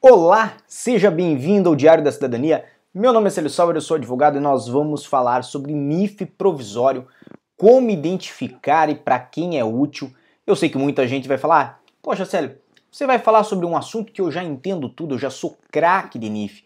Olá, seja bem-vindo ao Diário da Cidadania. Meu nome é Célio Sauer, eu sou advogado e nós vamos falar sobre NIF provisório, como identificar e para quem é útil. Eu sei que muita gente vai falar, poxa Célio, você vai falar sobre um assunto que eu já entendo tudo, eu já sou craque de NIF.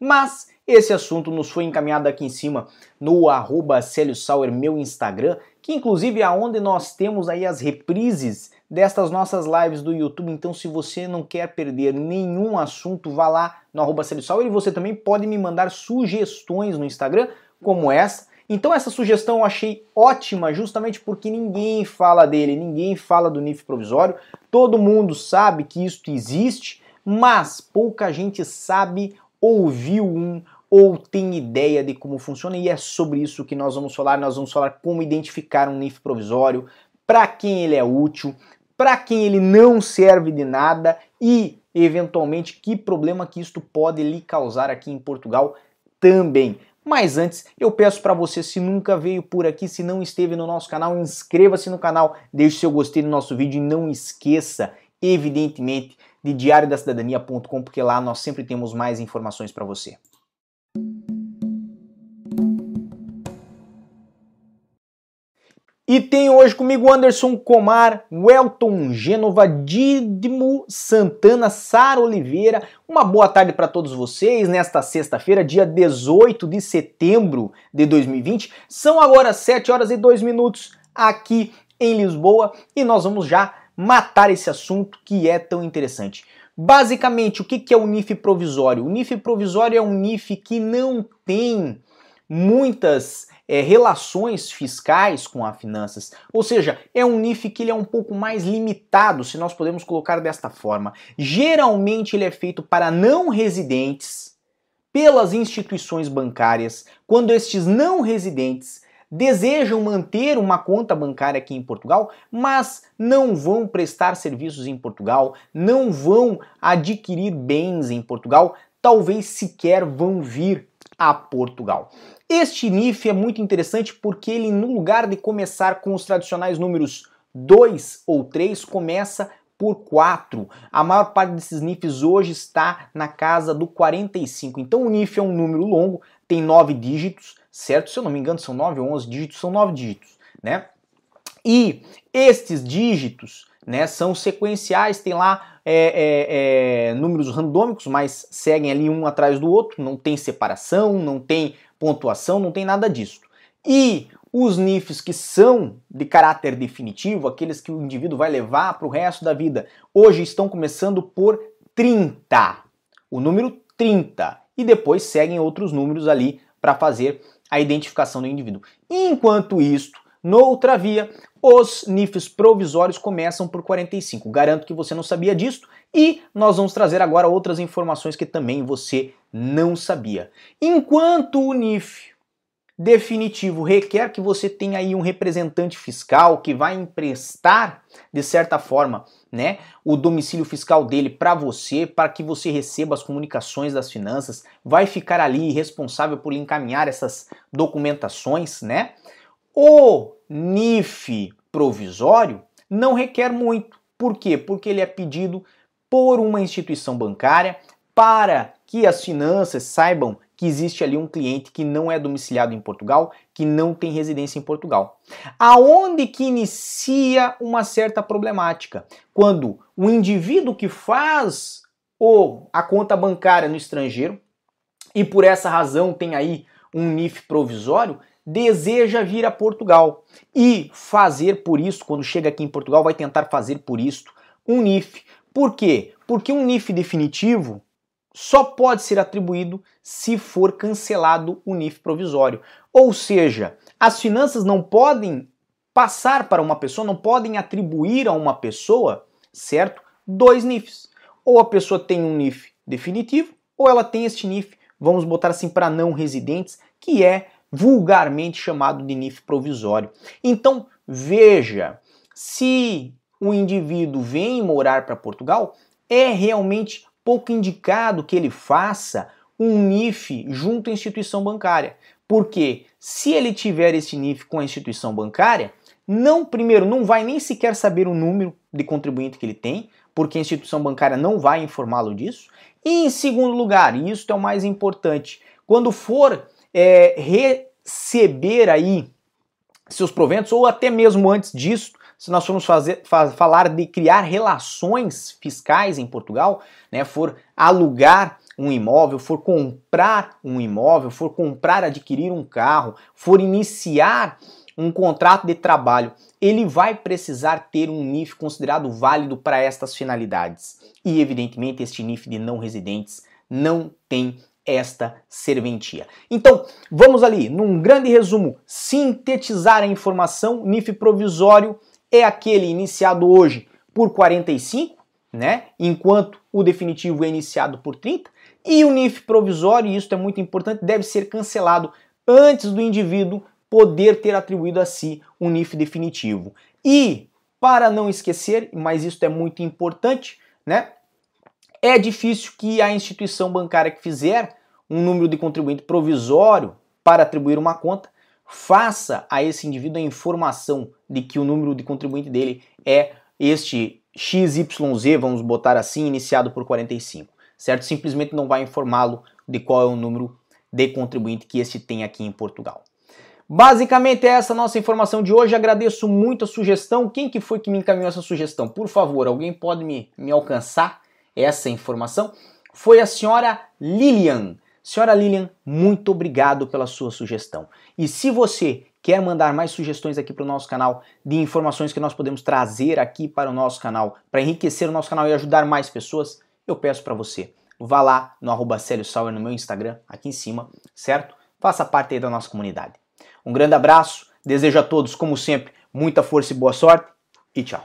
Mas esse assunto nos foi encaminhado aqui em cima no arroba Célio Sauer, meu Instagram, que inclusive é onde nós temos aí as reprises destas nossas lives do YouTube. Então, se você não quer perder nenhum assunto, vá lá no arroba e você também pode me mandar sugestões no Instagram, como essa. Então, essa sugestão eu achei ótima, justamente porque ninguém fala dele, ninguém fala do NIF provisório. Todo mundo sabe que isso existe, mas pouca gente sabe, ouviu um ou tem ideia de como funciona, e é sobre isso que nós vamos falar. Nós vamos falar como identificar um NIF provisório, para quem ele é útil, para quem ele não serve de nada e, eventualmente, que problema que isto pode lhe causar aqui em Portugal também. Mas antes, eu peço para você, se nunca veio por aqui, se não esteve no nosso canal, inscreva-se no canal, deixe seu gostei no nosso vídeo e não esqueça, evidentemente, de diariodacidadania.com, porque lá nós sempre temos mais informações para você. E tenho hoje comigo Anderson Comar, Welton Gênova, Didimo Santana, Sara Oliveira. Uma boa tarde para todos vocês nesta sexta-feira, dia 18 de setembro de 2020. São agora 7 horas e 2 minutos aqui em Lisboa e nós vamos já matar esse assunto que é tão interessante. Basicamente, o que é o NIF provisório? O NIF provisório é um NIF que não tem muitas é, relações fiscais com as finanças. Ou seja, é um NIF que ele é um pouco mais limitado, se nós podemos colocar desta forma. Geralmente ele é feito para não residentes pelas instituições bancárias, quando estes não residentes desejam manter uma conta bancária aqui em Portugal, mas não vão prestar serviços em Portugal, não vão adquirir bens em Portugal, talvez sequer vão vir a Portugal. Este NIF é muito interessante porque ele, no lugar de começar com os tradicionais números 2 ou 3, começa por 4. A maior parte desses NIFs hoje está na casa do 45. Então o NIF é um número longo, tem 9 dígitos, certo? Se eu não me engano, são 9 ou 11 dígitos, são 9 dígitos, né? E estes dígitos né, são sequenciais, tem lá é, é, é, números randômicos, mas seguem ali um atrás do outro, não tem separação, não tem pontuação, não tem nada disso. E os NIFs que são de caráter definitivo, aqueles que o indivíduo vai levar para o resto da vida, hoje estão começando por 30. O número 30. E depois seguem outros números ali para fazer a identificação do indivíduo. Enquanto isto, noutra via, os NIFs provisórios começam por 45. Garanto que você não sabia disso e nós vamos trazer agora outras informações que também você não sabia. Enquanto o NIF definitivo requer que você tenha aí um representante fiscal que vai emprestar, de certa forma, né, o domicílio fiscal dele para você, para que você receba as comunicações das finanças, vai ficar ali responsável por encaminhar essas documentações, né? O NIF provisório não requer muito. Por quê? Porque ele é pedido por uma instituição bancária para que as finanças saibam que existe ali um cliente que não é domiciliado em Portugal, que não tem residência em Portugal. Aonde que inicia uma certa problemática? Quando o indivíduo que faz o, a conta bancária no estrangeiro e por essa razão tem aí um NIF provisório, deseja vir a Portugal e fazer por isso, quando chega aqui em Portugal, vai tentar fazer por isto um NIF. Por quê? Porque um NIF definitivo só pode ser atribuído se for cancelado o NIF provisório. Ou seja, as finanças não podem passar para uma pessoa, não podem atribuir a uma pessoa, certo? Dois NIFs. Ou a pessoa tem um NIF definitivo, ou ela tem este NIF, vamos botar assim para não residentes, que é vulgarmente chamado de NIF provisório. Então, veja, se o indivíduo vem morar para Portugal, é realmente pouco indicado que ele faça um NIF junto à instituição bancária. Porque se ele tiver esse NIF com a instituição bancária, não, primeiro, não vai nem sequer saber o número de contribuinte que ele tem, porque a instituição bancária não vai informá-lo disso. E em segundo lugar, e isso é o mais importante, quando for é, receber aí seus proventos, ou até mesmo antes disso, se nós formos fazer, falar de criar relações fiscais em Portugal, né, for alugar um imóvel, for comprar um imóvel, for comprar, adquirir um carro, for iniciar um contrato de trabalho, ele vai precisar ter um NIF considerado válido para estas finalidades. E evidentemente este NIF de não residentes não tem esta serventia. Então, vamos ali, num grande resumo, sintetizar a informação, NIF provisório é aquele iniciado hoje por 45, né? Enquanto o definitivo é iniciado por 30, e o NIF provisório, e isso é muito importante, deve ser cancelado antes do indivíduo poder ter atribuído a si um NIF definitivo. E, para não esquecer, mas isso é muito importante, né? É difícil que a instituição bancária que fizer um número de contribuinte provisório para atribuir uma conta faça a esse indivíduo a informação de que o número de contribuinte dele é este XYZ, vamos botar assim, iniciado por 45, certo? Simplesmente não vai informá-lo de qual é o número de contribuinte que este tem aqui em Portugal. Basicamente é essa nossa informação de hoje. Agradeço muito a sugestão. Quem que foi que me encaminhou essa sugestão? Por favor, alguém pode me, me alcançar essa informação? Foi a senhora Lilian. Senhora Lilian, muito obrigado pela sua sugestão. E se você quer mandar mais sugestões aqui para o nosso canal de informações que nós podemos trazer aqui para o nosso canal, para enriquecer o nosso canal e ajudar mais pessoas, eu peço para você, vá lá no arroba no meu Instagram, aqui em cima, certo? Faça parte aí da nossa comunidade. Um grande abraço, desejo a todos, como sempre, muita força e boa sorte e tchau.